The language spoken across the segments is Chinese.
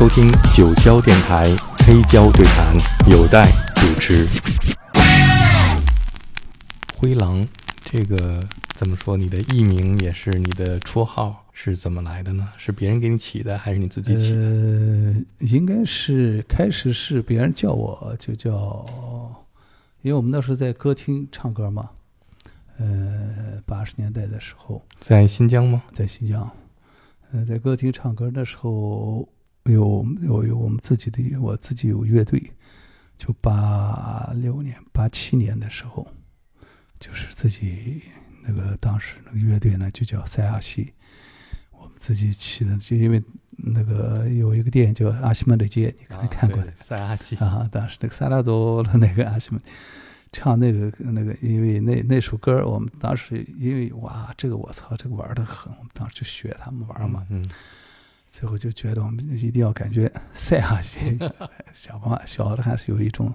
收听九霄电台黑胶对谈，有待主持。灰狼，这个怎么说？你的艺名也是你的绰号是怎么来的呢？是别人给你起的，还是你自己起的？呃，应该是开始是别人叫我就叫，因为我们那时候在歌厅唱歌嘛。呃，八十年代的时候，在新疆吗？在新疆，呃，在歌厅唱歌的时候，有有有我们自己的，我自己有乐队，就八六年、八七年的时候，就是自己那个当时那个乐队呢，就叫塞亚西，我们自己起的，就因为那个有一个电影叫《阿西曼的街》，你可能看过啊塞阿西啊，当时那个萨拉多的那个阿西曼。唱那个那个，因为那那首歌，我们当时因为哇，这个我操，这个玩的很，我们当时就学他们玩嘛。嗯，最后就觉得我们一定要感觉 塞亚西，小嘛小的还是有一种，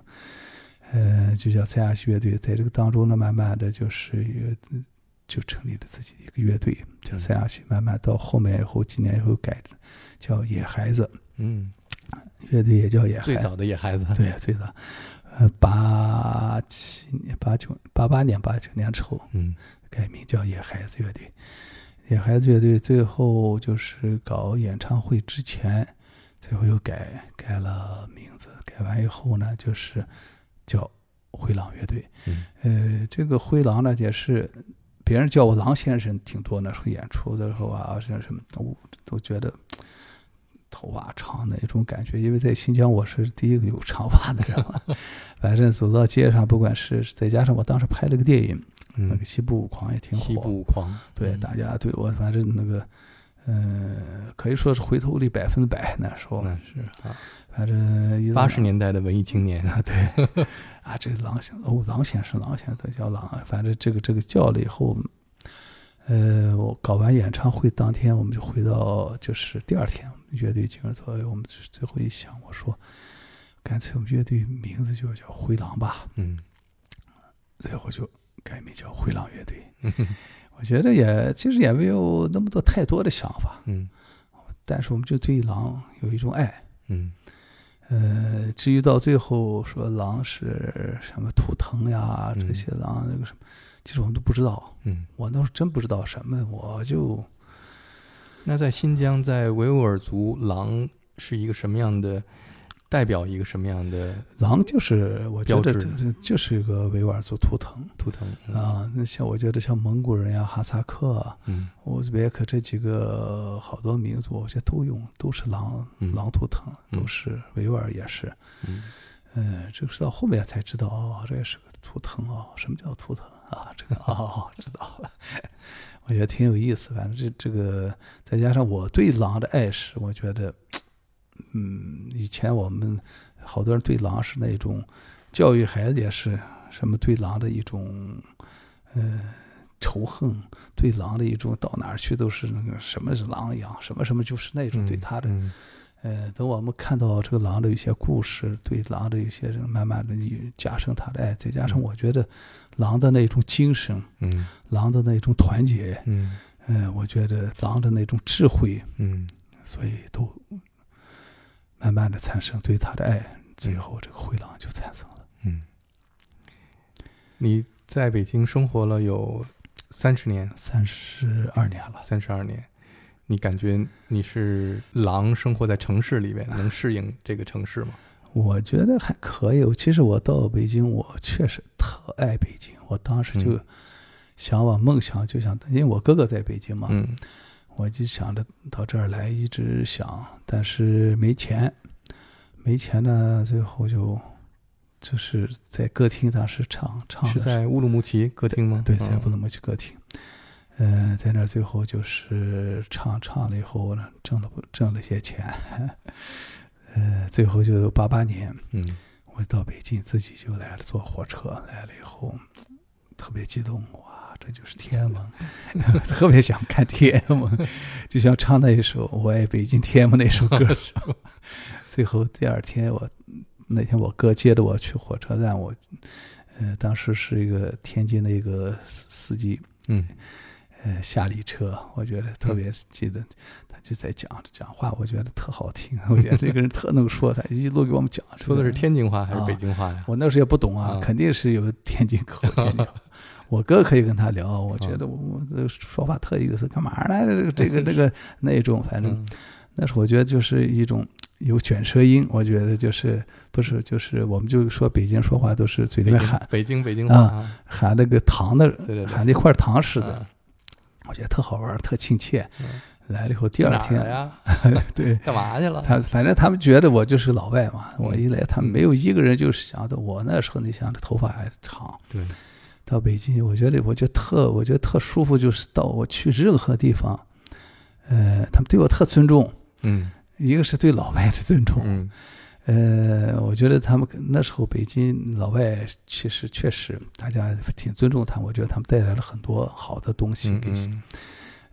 呃，就叫塞亚西乐队。在这个当中呢，慢慢的就是就成立了自己一个乐队，叫塞亚西。慢慢到后面以后，几年以后改叫野孩子，嗯，乐队也叫野孩子。最早的野孩子，对，最早。呃，八七年、八九、八八年、八九年之后，嗯，改名叫野孩子乐队。野孩子乐队最后就是搞演唱会之前，最后又改改了名字。改完以后呢，就是叫灰狼乐队。嗯，呃，这个灰狼呢，也是别人叫我狼先生挺多。那时候演出的时候啊，像什么都都觉得。头发长的一种感觉，因为在新疆我是第一个有长发的人嘛。反正走到街上，不管是再加上我当时拍了个电影，嗯、那个《西部狂》也挺火。西部狂，对、嗯、大家对我反正那个，嗯、呃，可以说是回头率百分之百。那时候那是啊，反正八十年代的文艺青年啊，对 啊，这个狼先哦，狼先生，狼先生他叫狼。反正这个这个叫了以后。呃，我搞完演唱会当天，我们就回到，就是第二天，我们乐队进入座位，我们最后一想，我说，干脆我们乐队名字就叫灰狼吧。嗯，最后就改名叫灰狼乐队。嗯，我觉得也其实也没有那么多太多的想法。嗯，但是我们就对狼有一种爱。嗯，呃，至于到最后说狼是什么图腾呀，这些狼那个什么。其实我们都不知道，嗯，我倒是真不知道什么，我就。那在新疆，在维吾尔族，狼是一个什么样的？代表一个什么样的？狼就是我觉得就是一个维吾尔族图腾，图腾、嗯、啊。那像我觉得像蒙古人呀、哈萨克、嗯、乌兹别克这几个好多民族，我觉得都用都是狼、嗯、狼图腾，都是维吾尔也是。嗯，呃，这个是到后面才知道哦，这也是个图腾哦。什么叫图腾？啊，这个哦，知道了，我觉得挺有意思。反正这这个，再加上我对狼的爱是，我觉得，嗯，以前我们好多人对狼是那种教育孩子也是什么对狼的一种呃仇恨，对狼的一种到哪儿去都是那个什么是狼一样，什么什么就是那种对他的。嗯。嗯呃，等我们看到这个狼的一些故事，对狼的一些人，慢慢的加深他的爱，再加上我觉得狼的那种精神，嗯，狼的那种团结，嗯，呃，我觉得狼的那种智慧，嗯，所以都慢慢的产生对他的爱，最后这个灰狼就产生了。嗯，你在北京生活了有三十年，三十二年了，三十二年。你感觉你是狼生活在城市里面，能适应这个城市吗？我觉得还可以。其实我到北京，我确实特爱北京。我当时就想往梦想，就想，因为我哥哥在北京嘛，嗯，我就想着到这儿来，一直想，但是没钱，没钱呢，最后就就是在歌厅当时唱唱，是在乌鲁木齐歌厅吗？对，在乌鲁木齐歌厅。呃，在那儿最后就是唱唱了以后呢，挣了挣了些钱，呃，最后就八八年，嗯，我到北京自己就来了，坐火车来了以后，特别激动，哇，这就是天安门，特别想看天安门，就像唱那一首《我爱北京天安门》那首歌最后第二天我那天我哥接着我去火车站，我呃当时是一个天津的一个司司机，嗯。呃夏利车，我觉得特嗯别记得，他就在讲讲话，我觉得特好听，我觉得这个人特能说，他一路给我们讲。说的是天津话还是啊北京话呀？我那时候也不懂啊，啊肯定是有天津口。天津口我哥可以跟他聊，我觉啊得我我这个说话特有意思，干嘛呢？这个这个这个 那种，反正嗯那时候我觉得就是一种有卷舌音，我觉得就是不是就是我们就说北京说话都是嘴里面喊北京北京话啊，喊那个糖的，喊那块糖似的，嗯我觉得特好玩，特亲切。嗯来了以后，第二天，呀，对干嘛去了？他反正他们觉得我就是老外嘛，嗯我一来，他们没有一个人就是想的我那时候，你想这头发还长，对，到北京，我觉得我觉得特我觉得特舒服，就是到我去任何地方，呃，他们对我特尊重，嗯一个是对老外的尊重，嗯呃，我觉得他们那时候北京老外其实确实大家挺尊重他们，我觉得他们带来了很多好的东西嗯给嗯。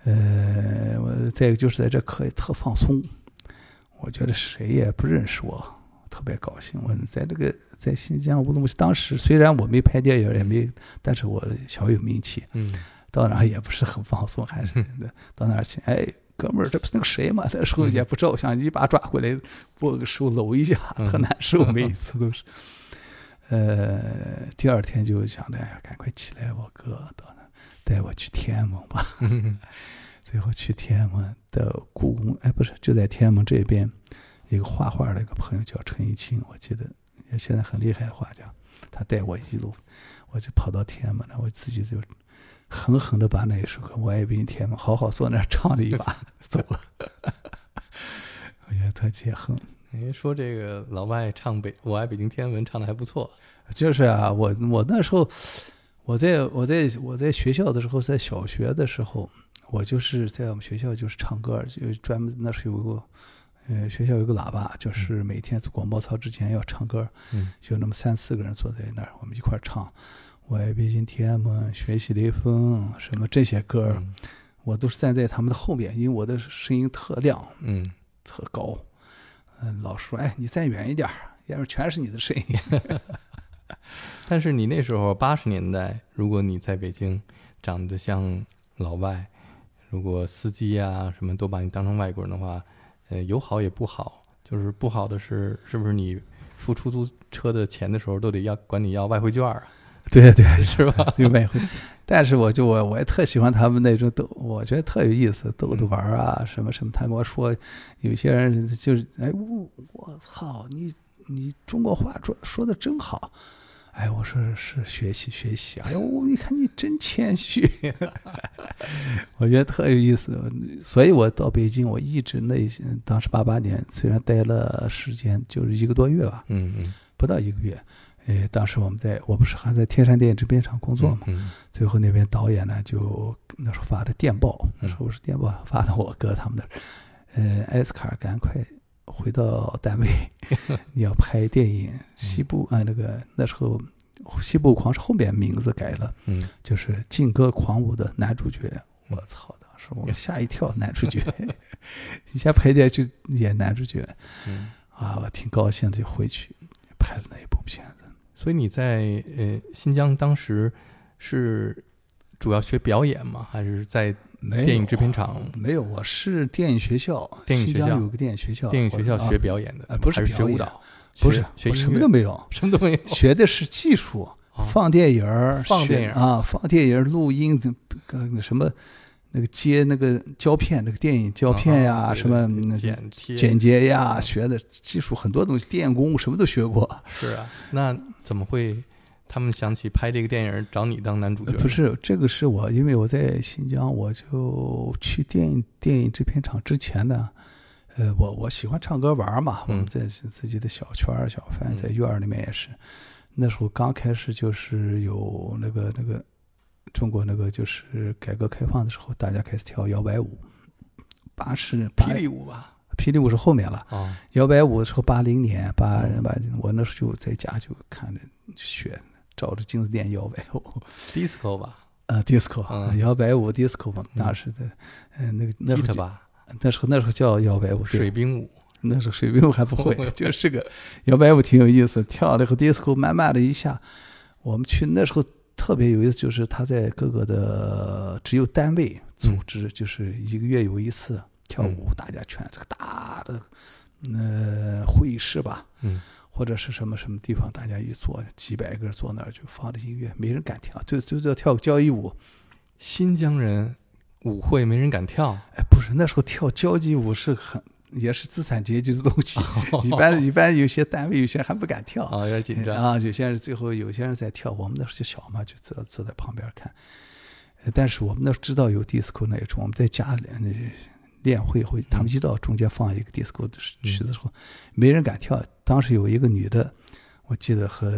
呃，我再一个就是在这可以特放松，我觉得谁也不认识我，特别高兴。我在这个在新疆乌鲁木齐，当时虽然我没拍电影，也没，但是我小有名气，嗯到哪儿也不是很放松，还是的 到哪儿去，哎，哥们儿，这不是那个谁吗？那时候也不照相，一把抓回来，握个手搂一下，嗯特难受，每一次都是。呃，第二天就想着，哎呀，赶快起来，我哥到那儿带我去天安门吧。嗯最后去天安门的故宫，哎，不是，就在天安门这边，一个画画的一个朋友叫陈一清，我记得也现在很厉害的画家，他带我一路，我就跑到天安门了，我自己就狠狠的把那一首歌《我爱北京天安门》好好坐那儿唱了一把，走了。我觉得特解恨。您，说这个老外唱北《我爱北京天安门》唱的还不错，就是啊，我我那时候，我在我在我在学校的时候，在小学的时候，我就是在我们学校就是唱歌，就专门那时候有个，呃，学校有个喇叭，就是每天广播操之前要唱歌，嗯就那么三四个人坐在那儿，我们一块儿唱。我爱北京天安门，学习雷锋，什么这些歌，嗯我都是站在他们的后面，因为我的声音特亮，嗯特高。嗯，老师说：“哎，你站远一点儿，要不然全是你的声音。”但是你那时候八十年代，如果你在北京长得像老外，如果司机啊什么都把你当成外国人的话，呃，有好也不好。就是不好的是，是不是你付出租车的钱的时候都得要管你要外汇券啊？对对，是吧？对外汇。但是我就我我也特喜欢他们那种逗，我觉得特有意思，逗着玩儿啊，什么什么。他跟我说，有些人就是哎，我我操，你你中国话说说的真好。哎，我说是学习学习。哎呦，你看你真谦虚，我觉得特有意思。所以我到北京，我一直那当时八八年，虽然待了时间就是一个多月吧，嗯嗯，不到一个月。哎，当时我们在，我不是还在天山电影制片厂工作嘛，嗯最后那边导演呢，就那时候发的电报，那时候是电报发到我哥他们那儿，呃，艾斯卡尔，赶快回到单位，你要拍电影《西部》啊，那个那时候《西部狂》是后面名字改了，嗯就是《劲歌狂舞》的男主角。我操！当时我吓一跳，男主角，你先拍电影就演男主角嗯。啊，我挺高兴的，就回去拍了那一部片子。所以你在呃新疆当时是主要学表演吗？还是在没电影制片厂没有，我是电影学校，电影学校新疆有个电影学校，电影学校学表演的？呃不是是学舞蹈？不是学什么都没有，什么都没有。学的是技术，啊放电影儿，学放电影儿啊，放电影儿、录音，什么，那个接那个胶片，那个电影胶片呀，啊什么剪剪接呀，学的技术很多东西，电工什么都学过。是啊，那怎么会他们想起拍这个电影找你当男主角？呃不，是，这个是我，因为我在新疆，我就去电影电影制片厂之前呢，呃，我我喜欢唱歌玩嘛，我们嗯在自己的小圈儿小范，嗯。在院儿里面也是，那时候刚开始就是有那个那个中国那个就是改革开放的时候，大家开始跳摇摆舞，八十霹雳舞吧？霹雳舞是后面了，啊，摇摆舞的时候八零年八嗯。八，我那时候就在家就看着学，照着镜子店摇摆舞。disco 吧。呃，disco，、嗯。摇摆舞 disco 嘛，嗯。当时的，嗯，那个那时候吧，那时候那时候叫摇摆舞，对水兵舞，那时候水兵舞还不会，就是个摇摆舞挺有意思，跳了以后 disco 慢慢的一下，我们去那时候特别有意思，就是他在各个的只有单位组织，就是一个月有一次跳舞，大家全这个大的呃会议室吧，嗯或者是什么什么地方，大家一坐，几百个人坐那儿就放着音乐，没人敢跳，就就叫跳个交谊舞。新疆人舞会没人敢跳，哎，不是那时候跳交际舞是很也是资产阶级的东西，一般一般有些单位有些人还不敢跳。啊，有点紧张。啊，有些人最后有些人在跳，我们那时候就小嘛，就坐坐在旁边看。呃但是我们那时候知道有 disco 那一种，我们在家里呃练会会，他们一到中间放一个 disco 的曲子的时候，没人敢跳。当时有一个女的，我记得和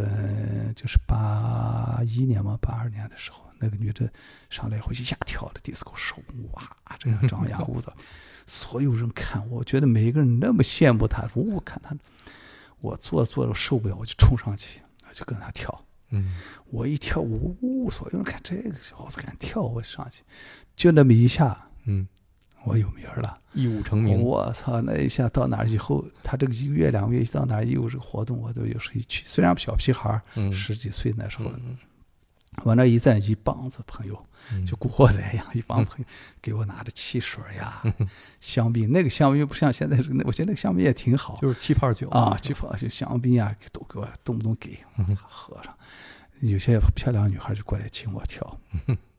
就是八一年嘛，八二年的时候，那个女的上来以后一下跳的 disco 手哇，这样张牙舞爪，所有人看，我觉得每一个人那么羡慕她，说我看她，我坐着坐着受不了，我就冲上去，我就跟她跳。嗯。我一跳呜，呜所有人看这个小伙子敢跳，我上去，就那么一下，嗯，我有名儿了。一舞成名。我操！那一下到哪儿以后，他这个一个月两个月一到哪儿一有这个活动，我都有时候一去。虽然小屁孩儿，嗯十几岁那时候，嗯往那一站，一帮子朋友，嗯就古惑仔一样，一帮朋友 给我拿着汽水呀、香槟。那个香槟不像现在我觉得那个香槟也挺好就是气泡酒啊，气泡就香槟啊，都给我动不动给嗯喝上。有些漂亮女孩就过来请我跳，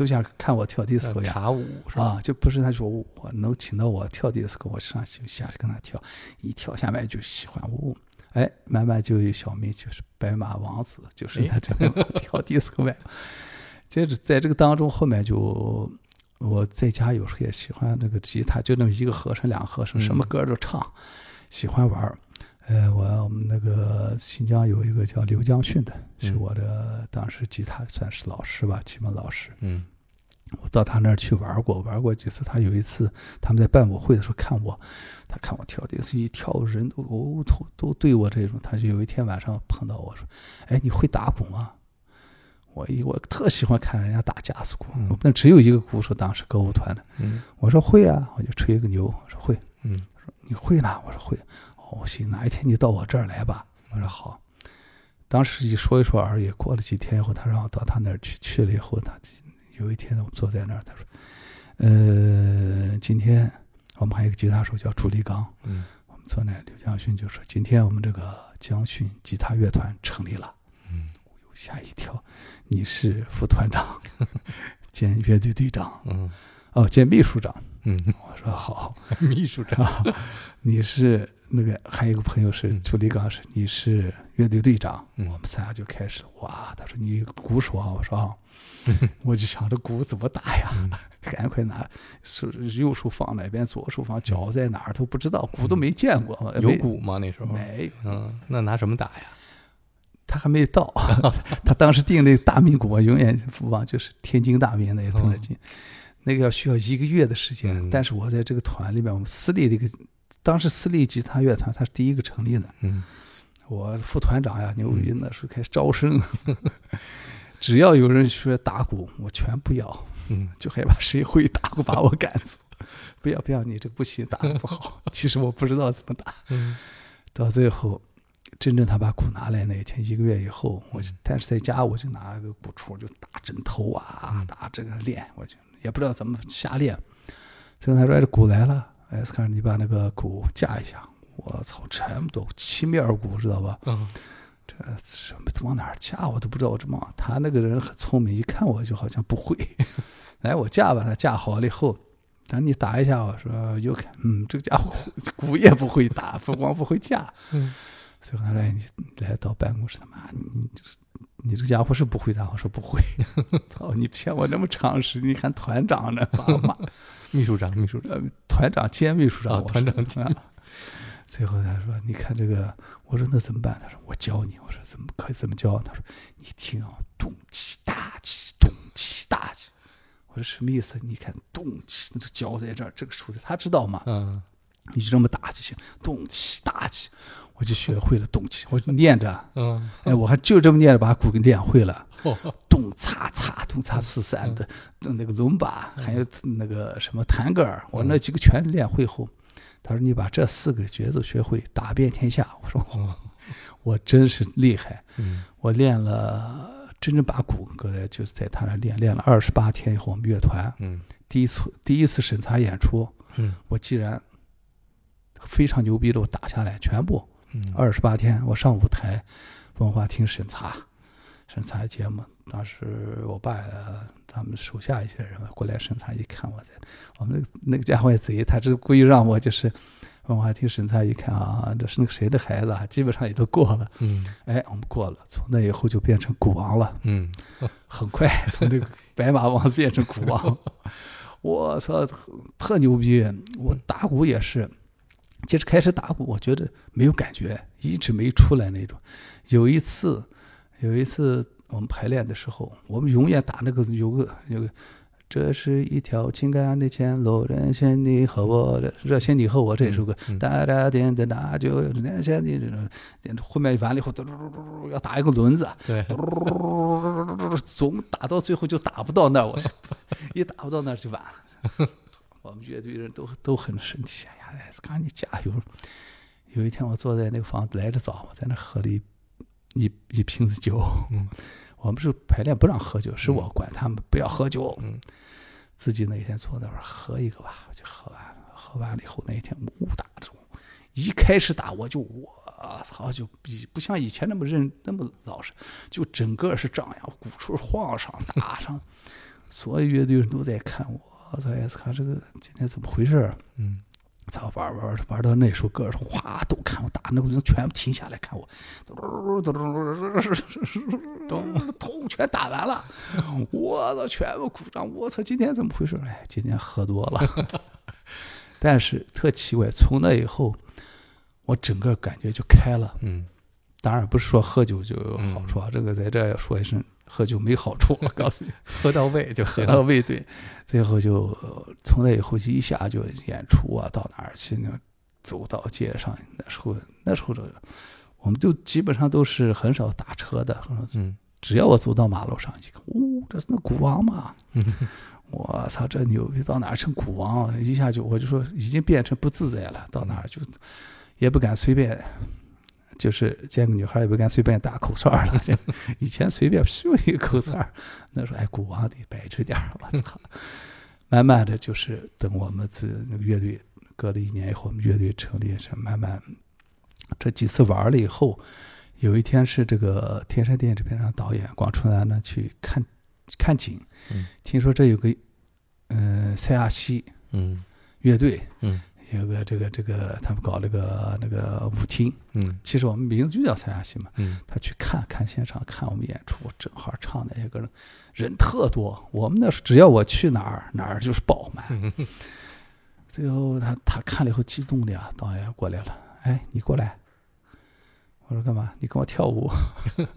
都想看我跳 disco 呀。茶舞是吧？啊，就不是他说我能请到我跳 disco，我上去下去跟他跳，一跳下面就喜欢我，哎，慢慢就有小名，就是白马王子，就是他在跳 disco 呗。接着在这个当中，后面就我在家有时候也喜欢那个吉他，就那么一个和声两个和声，什么歌都唱，喜欢玩儿。呃，我我们那个新疆有一个叫刘江训的，是嗯我的当时吉他算是老师吧，启蒙老师。嗯我到他那儿去玩过，玩过几次。他有一次他们在办舞会的时候看我，他看我跳的是一跳人都哦都都对我这种。他就有一天晚上碰到我说：“哎，你会打鼓吗？”我一我特喜欢看人家打架子鼓，嗯我那只有一个鼓手，当时歌舞团的。嗯我说会啊，我就吹个牛，我说会。嗯说你会呢？我说会。哦，行，哪一天你到我这儿来吧。我说好。当时一说一说而已，过了几天以后，他让我到他那儿去，去了以后，他有一天我坐在那儿，他说：“呃，今天我们还有一个吉他手叫朱立刚，嗯我们坐那，刘江勋就说，今天我们这个江勋吉他乐团成立了。”嗯我又吓一跳，你是副团长 兼乐队队长嗯哦，兼秘书长。嗯，我说好。秘书长。啊，你是那个还有一个朋友是嗯朱立刚，是你是乐队队长，嗯我们仨就开始哇，他说你鼓手啊，我说啊，我就想着鼓怎么打呀，嗯 赶快拿手右手放哪边，左手放，脚在哪儿都不知道，鼓都没见过，嗯有鼓吗？那时候？没，嗯，那拿什么打呀？他还没到，他当时订那个大明鼓，我永远不忘，就是天津大明那个特进，那个要需要一个月的时间。嗯但是我在这个团里面，我们私立这个，当时私立吉他乐团它是第一个成立的，嗯我副团长呀，牛逼，那时候开始招生，只要有人说打鼓，我全不要，嗯就害怕谁会打鼓把我赶走。不要不要，你这不行，打的不好。其实我不知道怎么打。嗯到最后，真正他把鼓拿来那一天，一个月以后，我就但是在家我就拿个鼓槌就打枕头啊嗯，打这个练，我就也不知道怎么瞎练。最后他说：“哎，这鼓来了，哎，斯卡尔，你把那个鼓架一下。”我操，这么多七面鼓，知道吧？嗯这什么往哪儿架我都不知道，我这么他那个人很聪明，一看我就好像不会。来，我架吧，他架好了以后，他说你打一下，我说又看，嗯，这个家伙鼓也不会打，不光不会架。嗯最后他说：“哎，你来到办公室，他妈，你你这你这家伙是不会打？”我说：“不会。”操，你骗我那么长时间，你还团长呢？把我骂，秘书长，秘书长。呃，团长兼秘书长，啊团长兼啊最后他说：“你看这个。”我说：“那怎么办？”他说：“我教你。”我说：“怎么可以怎么教？”他说：“你听啊，动起大起，动起大起。”我说：“什么意思？你看动起，那这脚在这儿，这个手在，他知道吗？嗯你就这么打就行，动起大起。”我就学会了动起，我就念着，嗯，哎，我还就这么念着把鼓给练会了。哦咚嚓嚓，咚嚓四三的，那个伦巴，还有那个什么弹格尔，我那几个全练会后，他说你把这四个节奏学会，打遍天下。我说我 我真是厉害，嗯。我练了真正把鼓搁在就是在他那练，练了二十八天以后，我们乐团嗯。第一次第一次审查演出，嗯。我既然非常牛逼的，我打下来全部嗯。二十八天，我上舞台文化厅审查审查节目。当时我爸呃他们手下一些人过来审查，一看我在我们那个那个家伙也贼，他是故意让我就是文化厅审查一看啊，这是那个谁的孩子啊，基本上也都过了。嗯哎，我们过了，从那以后就变成鼓王了。嗯 很快从那个白马王子变成鼓王，我操，特特牛逼！我打鼓也是，其实开始打鼓，我觉得没有感觉，一直没出来那种。有一次，有一次我们排练的时候，我们永远打那个有个有个。这是一条情感的前路，人先你和我，热线你和我这首歌，嗯哒哒点的那就人先你这种，后面完了以后，嘟嘟嘟嘟嘟要打一个轮子，对，总打到最后就打不到那儿，我说一打不到那儿就完了。我们乐队人都都很生气，哎呀，莱斯卡你加油！有一天我坐在那个房子来的早，我在那喝了一一一瓶子酒。嗯 我们是排练不让喝酒，是我管他们不要喝酒。嗯自己那一天坐那会儿喝一个吧，我就喝完了。喝完了以后，那一天武打中，一开始打我就我操，就比不像以前那么认那么老实，就整个是张扬，鼓槌晃上打上，所有乐队人都在看我。我操，艾斯卡这个今天怎么回事儿？嗯操，玩玩玩到那首歌，哗都看我打，那个人全部停下来看我，咚咚全打完了，我操，全部鼓掌，我操，今天怎么回事？哎，今天喝多了，但是特奇怪，从那以后，我整个感觉就开了。嗯当然不是说喝酒就有好处啊，这个在这要说一声，喝酒没好处，我 告诉你。喝到位就喝到位对，最后就呃从那以后一下就演出啊，到哪儿去呢？走到街上，那时候那时候这个，我们就基本上都是很少打车的，嗯只要我走到马路上一看，哦，这是那鼓王嘛！嗯我操，这牛逼到哪儿成鼓王了？一下就我就说已经变成不自在了，到哪儿就也不敢随便。就是见个女孩也不敢随便打口哨了，就以前随便咻一个口哨，那时候哎，古王得摆着点儿，我操！慢慢的就是等我们这那个乐队隔了一年以后，我们乐队成立是慢慢这几次玩了以后，有一天是这个天山电影制片厂导演广春安呢去看看景，嗯。听说这有个嗯、呃塞亚西嗯。乐队，嗯有个这个这个他们搞那个那个舞厅，嗯其实我们名字就叫三亚西嘛。嗯他去看看现场，看我们演出，正好唱那些歌，人特多。我们那时候只要我去哪儿，哪儿就是爆满。嗯最后他他看了以后激动的呀，导演过来了，哎，你过来。我说干嘛？你跟我跳舞。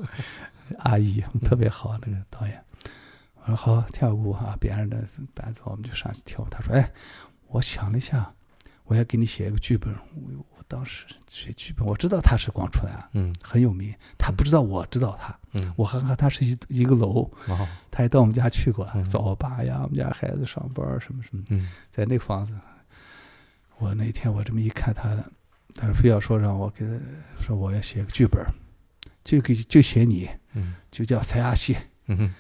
阿姨特别好，那个导演。我说好，跳舞啊，别人的伴奏我们就上去跳舞。他说，哎，我想了一下，我要给你写一个剧本。我我当时写剧本，我知道他是广春啊，嗯很有名，他不知道我知道他。嗯我还和他是一一个楼，哦他也到我们家去过，嗯找我爸呀，我们家孩子上班什么什么，嗯在那个房子。我那天我这么一看他的，他说非要说让我给他说我要写个剧本，就给就写你，嗯就叫塞亚西。嗯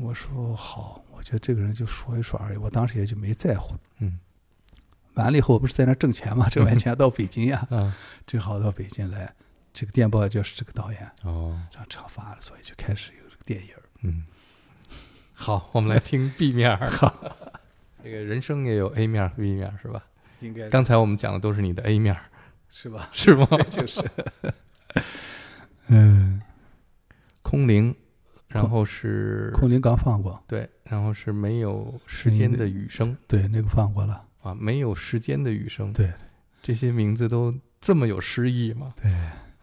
我说好，我觉得这个人就说一说而已，我当时也就没在乎。嗯完了以后，我不是在那挣钱嘛，挣完 钱到北京呀，啊正好到北京来，这个电报就是这个导演哦让这样发了，所以就开始有这个电影。嗯，好，我们来听 B 面儿。这个人生也有 A 面儿和 B 面儿是吧？应该刚才我们讲的都是你的 A 面儿，是吧？是吗？就是，嗯，空灵，然后是空灵刚放过，对，然后是没有时间的雨声对，那个放过了，啊，没有时间的雨声。对，这些名字都这么有诗意吗？对，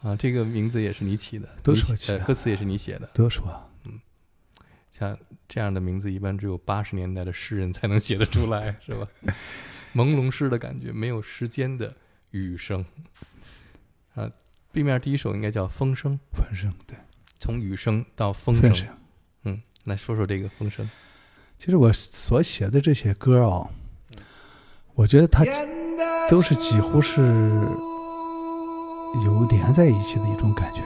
啊，这个名字也是你起的，都你写是我起歌词也是你写的。都说像这样的名字，一般只有八十年代的诗人才能写得出来，是吧？朦胧诗的感觉，没有时间的雨声。啊，B 面第一首应该叫《风声》，风声，对，从雨声到风声。风声。嗯，来说说这个风声。其实我所写的这些歌哦，我觉得它都是几乎是有连在一起的一种感觉。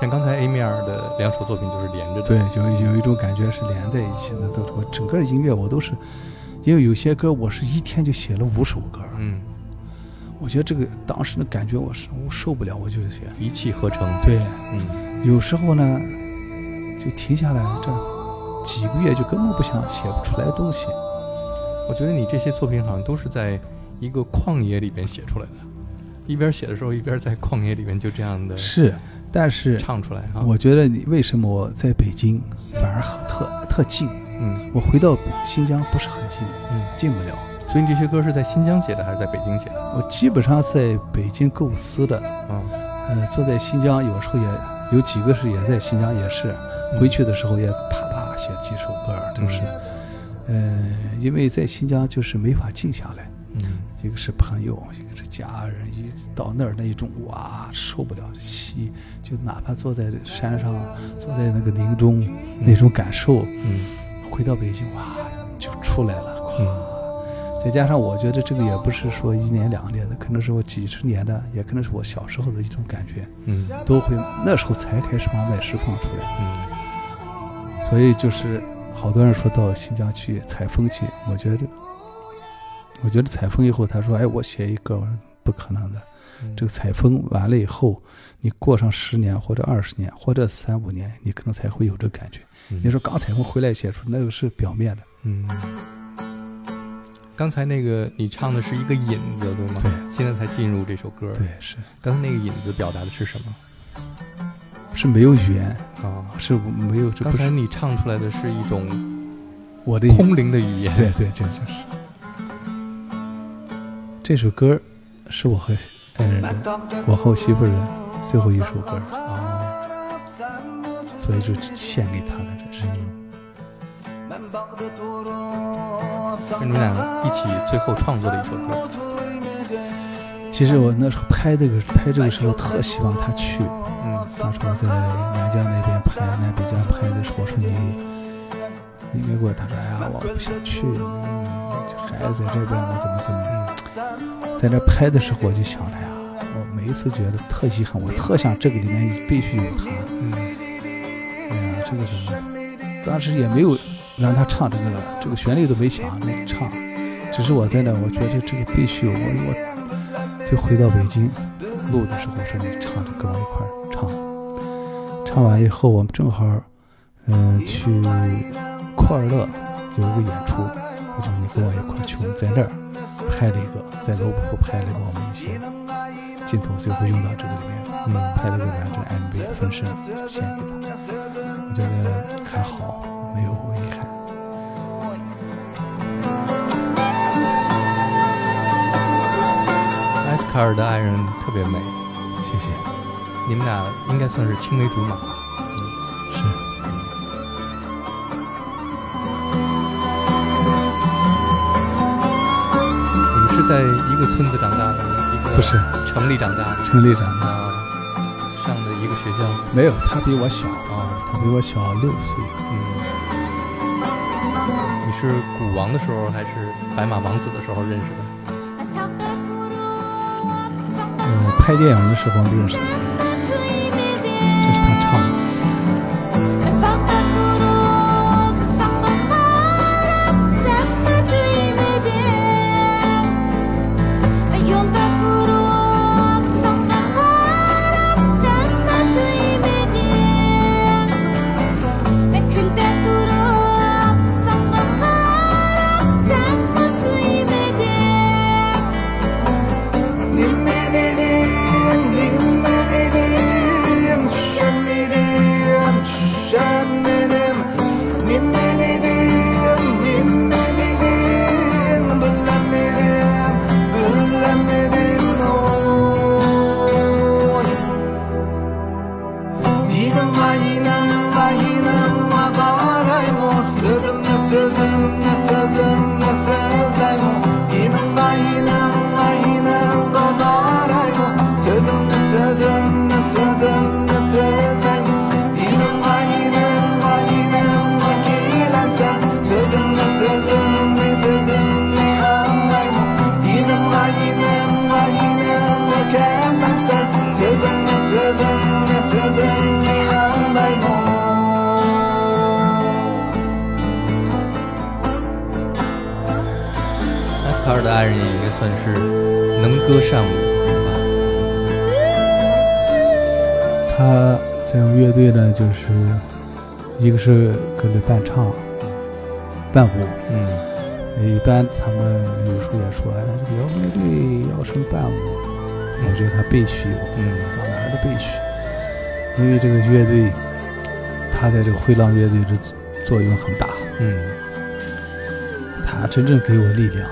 像刚才 A 面儿的两首作品就是连着的。对，有有一种感觉是连在一起的。都我整个音乐我都是，因为有些歌我是一天就写了五首歌。嗯，我觉得这个当时的感觉我是我受不了，我就写。一气呵成。对，嗯，有时候呢就停下来，这几个月就根本不想写不出来东西。我觉得你这些作品好像都是在一个旷野里边写出来的，一边写的时候一边在旷野里边就这样的是，但是唱出来啊。我觉得你为什么我在北京反而很特特近？嗯我回到新疆不是很近，嗯，近不了。所以你这些歌是在新疆写的还是在北京写的？我基本上在北京构思的，嗯，呃，坐在新疆有时候也有几个是也在新疆，也是嗯回去的时候也啪啪写几首歌，都是，呃，因为在新疆就是没法静下来，嗯一个是朋友，一个是家人，一到那儿那一种哇受不了，吸就哪怕坐在山上，坐在那个林中那种感受，嗯回到北京哇就出来了，嗯再加上我觉得这个也不是说一年两年的，可能是我几十年的，也可能是我小时候的一种感觉，嗯都会那时候才开始往外释放出来。嗯所以就是好多人说到新疆去采风去，我觉得，我觉得采风以后，他说，哎，我写一个，不可能的。嗯，这个采风完了以后，你过上十年或者二十年或者三五年，你可能才会有这感觉。嗯你说刚采风回来写出那个是表面的，嗯，刚才那个你唱的是一个引子，对吗？对现在才进入这首歌。对，是刚才那个引子表达的是什么是没有语言，啊？是没有，这刚才你唱出来的是一种我的空灵的语言。对对，这就是这首歌是我和爱人的，我和我媳妇的最后一首歌，啊，所以就献给她了，这是。是你们俩一起最后创作的一首歌。其实我那时候拍这个拍这个时候，特希望他去。嗯当时我在南疆那边拍，南北疆拍的时候，我说你你应该给我，他说哎呀，我不想去，嗯，孩子在这边，我怎么怎么。嗯在那拍的时候，我就想了呀，我每一次觉得特遗憾，我特想这个里面必须有他。嗯哎呀，这个怎么？当时也没有让他唱这个，这个旋律都没想那唱，只是我在那，我觉得这个必须有我我。就回到北京录的时候，说你唱着跟我一块儿唱。唱完以后，我们正好，嗯、去库尔勒有一个演出，我就你跟我一块去，我们在那儿拍了一个，在罗布泊拍了一个我们一些镜头，最后用到这个里面，嗯拍了个完整 MV 分身，就献给他。我觉得还好，没有遗憾。埃斯卡尔的爱人特别美，谢谢，你们俩应该算是青梅竹马。是你们是在一个村子长大的，一个不是城里长大的城里长大？啊？上的一个学校没有，他比我小，啊？他比我小六岁。嗯，你是古王的时候还是白马王子的时候认识的？嗯，拍电影的时候认识的，一个是跟着伴唱、伴舞，嗯。一般他们有时候也说，哎，这个摇滚乐队要什么伴舞？我觉得他必须有，嗯。到哪儿都必须，因为这个乐队，他在这个灰狼乐队的作用很大，嗯，他真正给我力量。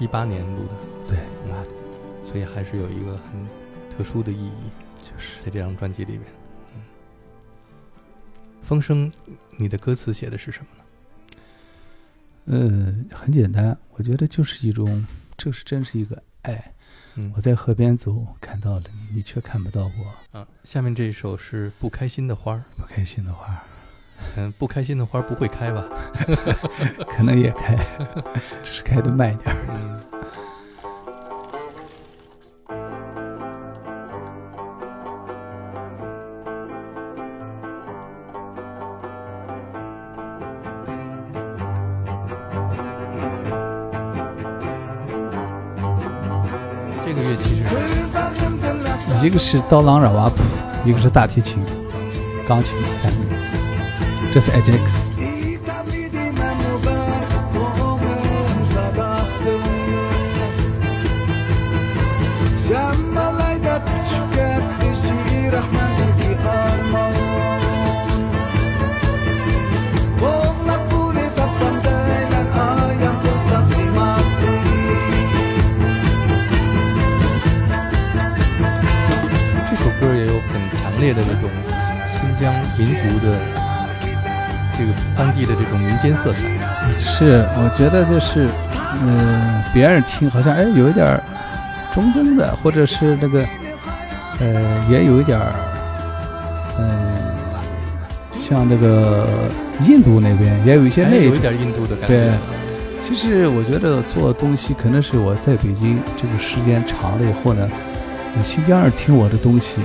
一八年录的，对，嗯，所以还是有一个很特殊的意义就是在这张专辑里面。嗯，风声，你的歌词写的是什么呢？嗯，很简单，我觉得就是一种，这是真是一个爱。嗯我在河边走，看到了你，你却看不到我。啊，下面这一首是不开心的花儿。不开心的花儿，嗯，不开心的花不会开吧？可能也开，只是开的慢一点儿。嗯。这个乐器是？一个是刀郎软瓦普，一个是大提琴、钢琴三个。这是 Ajak，色彩。是我觉得就是，嗯、别人听好像哎有一点儿中东的，或者是那个，呃，也有一点儿，嗯、像那个印度那边也有一些哎那种。有一点印度的感觉对。其实我觉得做东西可能是我在北京这个时间长了以后呢，呃新疆人听我的东西，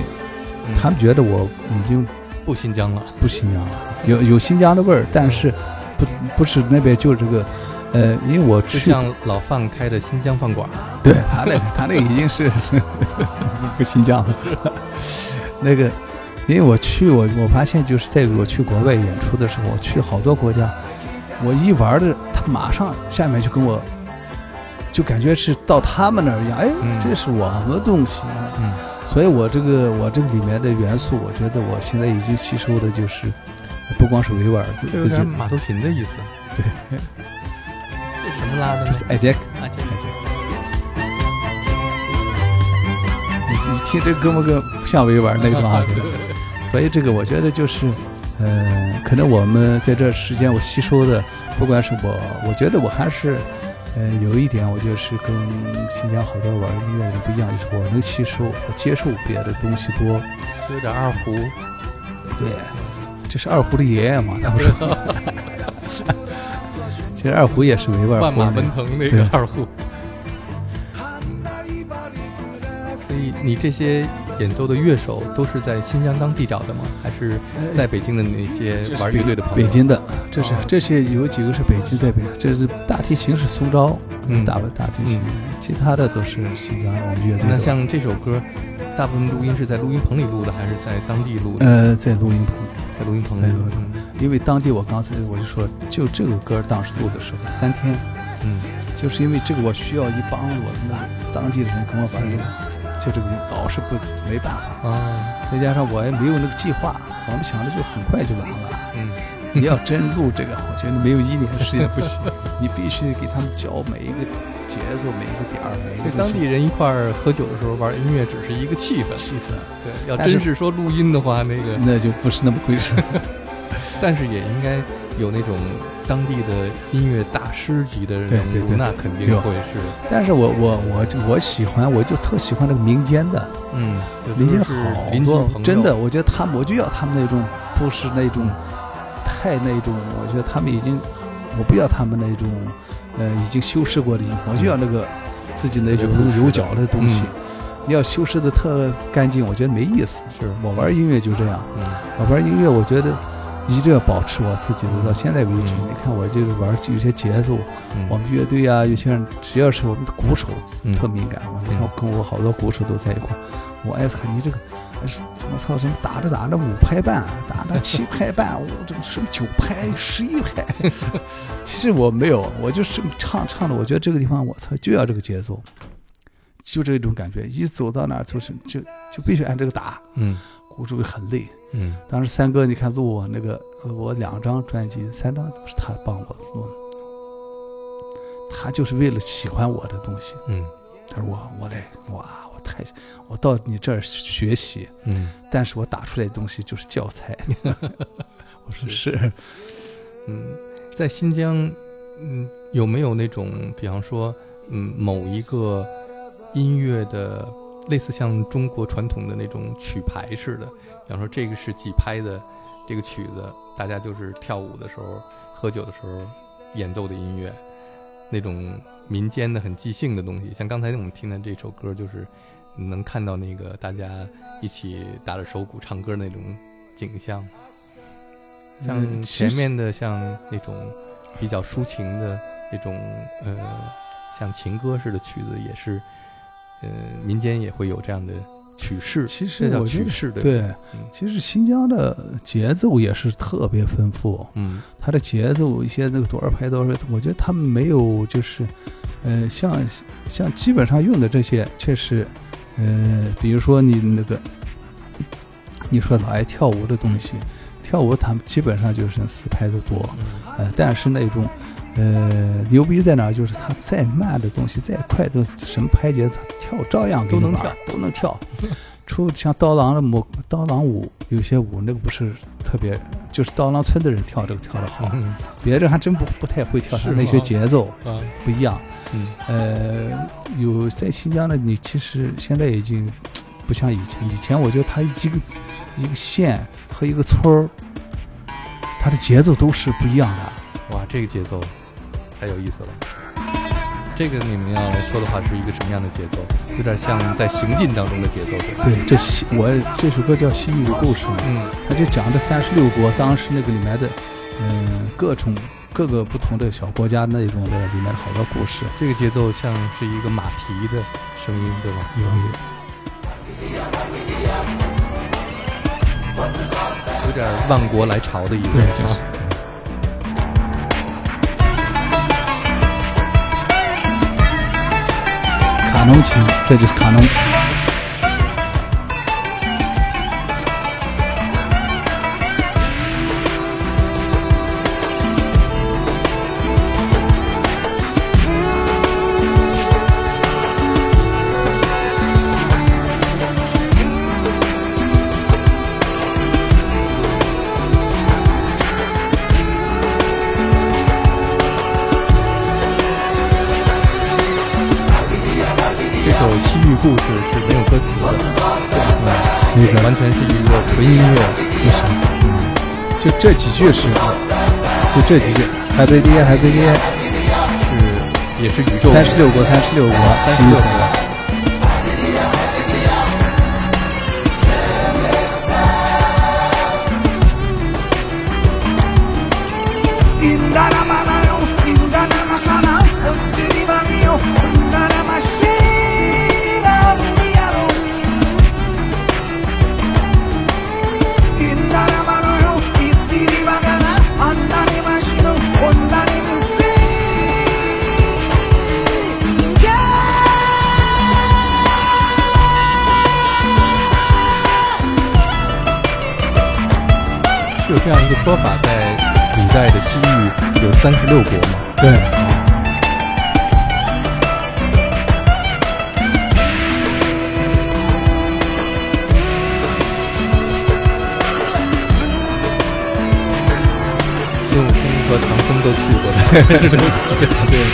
嗯他们觉得我已经不新疆了。不新疆了，有有新疆的味儿，但是不不是那边就这个，呃，因为我去就像老范开的新疆饭馆，对他那个他那个已经是 不新疆了，那个，因为我去我我发现就是在我去国外演出的时候，我去好多国家，我一玩的，他马上下面就跟我，就感觉是到他们那儿一样，哎，嗯。这是我们东西，嗯，所以我这个我这个里面的元素，我觉得我现在已经吸收的就是，不光是维吾尔自自己马头琴的意思。对，这什么拉的这？是艾杰克。啊，这你你听这个歌不跟不像维吾尔那个样子？所以这个我觉得就是，呃，可能我们在这时间我吸收的，不管是我，我觉得我还是，呃，有一点我就是跟新疆好多玩音乐的人不一样，就是我能吸收，我接受别的东西多。就有点二胡。对，这是二胡的爷爷嘛，他们说。其实二胡也是维吾尔万马。奔腾那对个二胡。所以你这些演奏的乐手都是在新疆当地找的吗？还是在北京的那些玩乐队的朋友？北京的，这是哦这些有几个是北京在北，这是大提琴是苏州，嗯大大提琴，其他的都是新疆我们乐队。那像这首歌，大部分录音是在录音棚里录的，还是在当地录的？呃，在录音棚，在录音棚里录音。录嗯因为当地我刚才我就说，就这个歌当时录的时候三天，嗯。就是因为这个我需要一帮我的那当地的人跟我把这个，就这个老是不没办法，啊。再加上我也没有那个计划，我们想着就很快就完了。嗯你要真录这个，我觉得没有一年时间不行，你必须得给他们教每一个节奏、每一个点儿、每一所以个当地人一块儿喝酒的时候玩音乐，只是一个气氛。气氛，对，要真是说录音的话，那个，那就不是那么回事。但是也应该有那种当地的音乐大师级的人物，对对对。那肯定会是，但是我我我就我喜欢，我就特喜欢那个民间的，嗯，民间好多真的，我觉得他们，我就要他们那种，不是那种太那种，我觉得他们已经，我不要他们那种，呃，已经修饰过的音乐，我就要那个自己那种有角的东西嗯。你要修饰的特干净，我觉得没意思。是。我玩音乐就这样，嗯。我玩音乐，我觉得一定要保持我自己的，到现在为止，嗯。你看我就是玩有些节奏，嗯，我们乐队啊，有些人只要是我们的鼓手嗯。特敏感，我跟我好多鼓手都在一块儿，我哎操，你这个，我操，什么打着打着五拍半，打着七拍半，我这个什么九拍、十一拍，其实我没有，我就是唱唱的，我觉得这个地方我操就要这个节奏，就这种感觉，一走到哪儿就是就就必须按这个打，嗯鼓手会很累。嗯当时三哥，你看录我那个，呃我两张专辑，三张都是他帮我录的。他就是为了喜欢我的东西，嗯他说我我来哇，我太我到你这儿学习，嗯。但是我打出来的东西就是教材。我说是，嗯，在新疆，嗯，有没有那种，比方说，嗯，某一个音乐的类似像中国传统的那种曲牌似的，比方说这个是几拍的这个曲子，大家就是跳舞的时候、喝酒的时候演奏的音乐，那种民间的很即兴的东西，像刚才我们听的这首歌，就是能看到那个大家一起打着手鼓唱歌那种景象。像前面的像那种比较抒情的那种呃，像情歌似的曲子，也是呃民间也会有这样的曲式，其实叫我觉得曲式对？对，嗯其实新疆的节奏也是特别丰富，嗯它的节奏一些那个多少拍多少，我觉得他们没有就是，呃，像像基本上用的这些确实，呃，比如说你那个，你说老爱跳舞的东西，跳舞他们基本上就是四拍的多，嗯呃，但是那种，呃，牛逼在哪？就是他再慢的东西，再快的什么拍节，他跳照样都能跳，都能跳。出像刀郎的舞，刀郎舞有些舞那个不是特别，就是刀郎村的人跳这个跳的好，嗯别的还真不不太会跳，他那些节奏啊不一样。嗯呃，有在新疆的，你其实现在已经不像以前，以前我觉得它一个一个县和一个村儿，它的节奏都是不一样的。哇，这个节奏太有意思了。这个你们要来说的话，是一个什么样的节奏？有点像在行进当中的节奏，对？对，这西我这首歌叫《西域的故事》嘛，嗯它就讲这三十六国当时那个里面的，嗯、各种各个不同的小国家那种的里面的好多故事。这个节奏像是一个马蹄的声音，对吧？有有，有点万国来朝的意思。对就是啊卡农琴，这就是卡农。那个。完全是一个纯音乐。就是，嗯，就这几句是，就这几句，海贝爹，海贝爹，是也是宇宙。三十六国，三十六国，三十六国。三十六国嘛？对，孙悟空和唐僧都去过 的，是这么几个对。